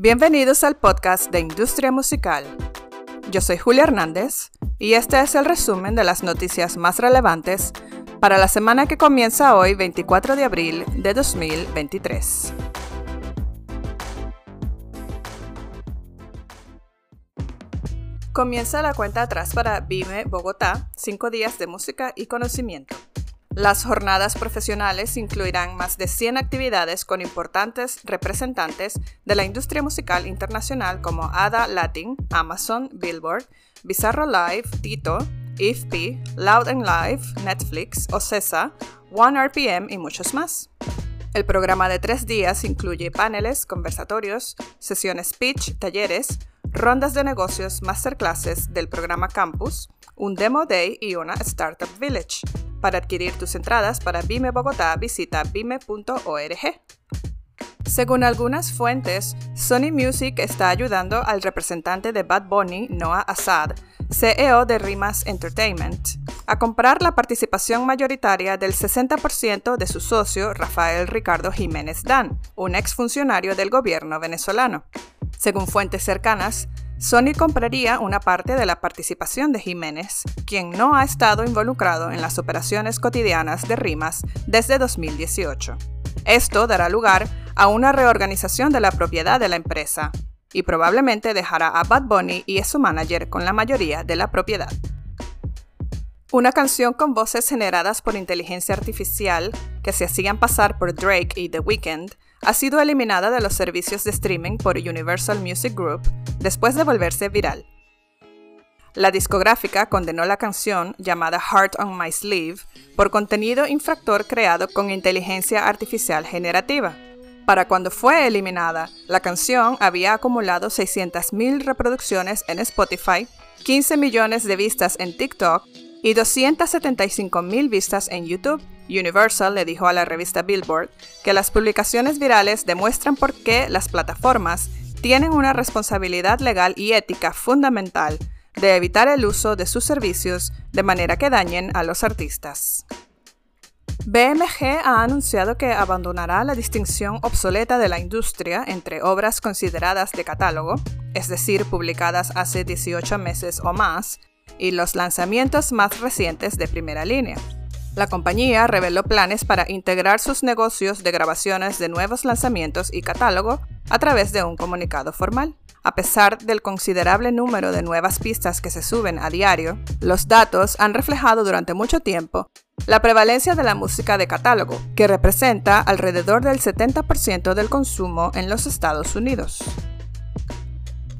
Bienvenidos al podcast de Industria Musical. Yo soy Julia Hernández y este es el resumen de las noticias más relevantes para la semana que comienza hoy 24 de abril de 2023. Comienza la cuenta atrás para Vime Bogotá, 5 días de música y conocimiento. Las jornadas profesionales incluirán más de 100 actividades con importantes representantes de la industria musical internacional como Ada Latin, Amazon, Billboard, Bizarro Live, Tito, IFP, Loud and Live, Netflix, Ocesa, One RPM y muchos más. El programa de tres días incluye paneles, conversatorios, sesiones pitch, talleres, rondas de negocios, masterclasses del programa Campus, un Demo Day y una Startup Village. Para adquirir tus entradas para Vime Bogotá, visita vime.org. Según algunas fuentes, Sony Music está ayudando al representante de Bad Bunny, Noah Assad, CEO de Rimas Entertainment, a comprar la participación mayoritaria del 60% de su socio Rafael Ricardo Jiménez Dan, un exfuncionario del gobierno venezolano. Según fuentes cercanas, Sony compraría una parte de la participación de Jiménez, quien no ha estado involucrado en las operaciones cotidianas de Rimas desde 2018. Esto dará lugar a una reorganización de la propiedad de la empresa y probablemente dejará a Bad Bunny y a su manager con la mayoría de la propiedad. Una canción con voces generadas por inteligencia artificial que se hacían pasar por Drake y The Weeknd ha sido eliminada de los servicios de streaming por Universal Music Group después de volverse viral. La discográfica condenó la canción, llamada Heart on My Sleeve, por contenido infractor creado con inteligencia artificial generativa. Para cuando fue eliminada, la canción había acumulado 600.000 reproducciones en Spotify, 15 millones de vistas en TikTok y 275.000 vistas en YouTube. Universal le dijo a la revista Billboard que las publicaciones virales demuestran por qué las plataformas tienen una responsabilidad legal y ética fundamental de evitar el uso de sus servicios de manera que dañen a los artistas. BMG ha anunciado que abandonará la distinción obsoleta de la industria entre obras consideradas de catálogo, es decir, publicadas hace 18 meses o más, y los lanzamientos más recientes de primera línea. La compañía reveló planes para integrar sus negocios de grabaciones de nuevos lanzamientos y catálogo a través de un comunicado formal. A pesar del considerable número de nuevas pistas que se suben a diario, los datos han reflejado durante mucho tiempo la prevalencia de la música de catálogo, que representa alrededor del 70% del consumo en los Estados Unidos.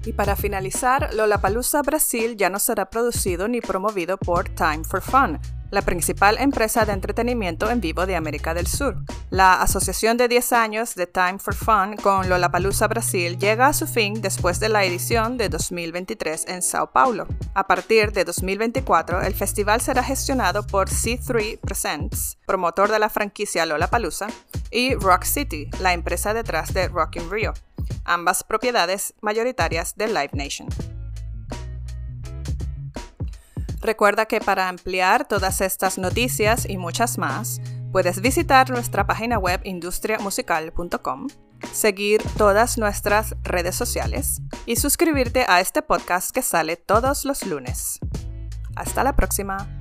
Y para finalizar, Lollapalooza Brasil ya no será producido ni promovido por Time for Fun, la principal empresa de entretenimiento en vivo de América del Sur. La asociación de 10 años de Time for Fun con Lollapalooza Brasil llega a su fin después de la edición de 2023 en Sao Paulo. A partir de 2024, el festival será gestionado por C3 Presents, promotor de la franquicia Lollapalooza, y Rock City, la empresa detrás de Rock in Rio ambas propiedades mayoritarias de Live Nation. Recuerda que para ampliar todas estas noticias y muchas más, puedes visitar nuestra página web industriamusical.com, seguir todas nuestras redes sociales y suscribirte a este podcast que sale todos los lunes. Hasta la próxima.